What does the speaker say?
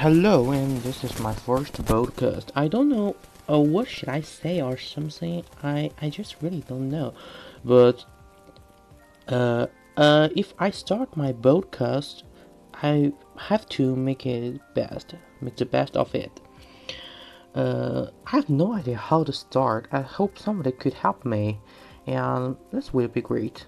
Hello, and this is my first broadcast. I don't know uh, what should I say or something. I I just really don't know. But uh, uh, if I start my broadcast, I have to make it best, make the best of it. Uh, I have no idea how to start. I hope somebody could help me, and this will be great.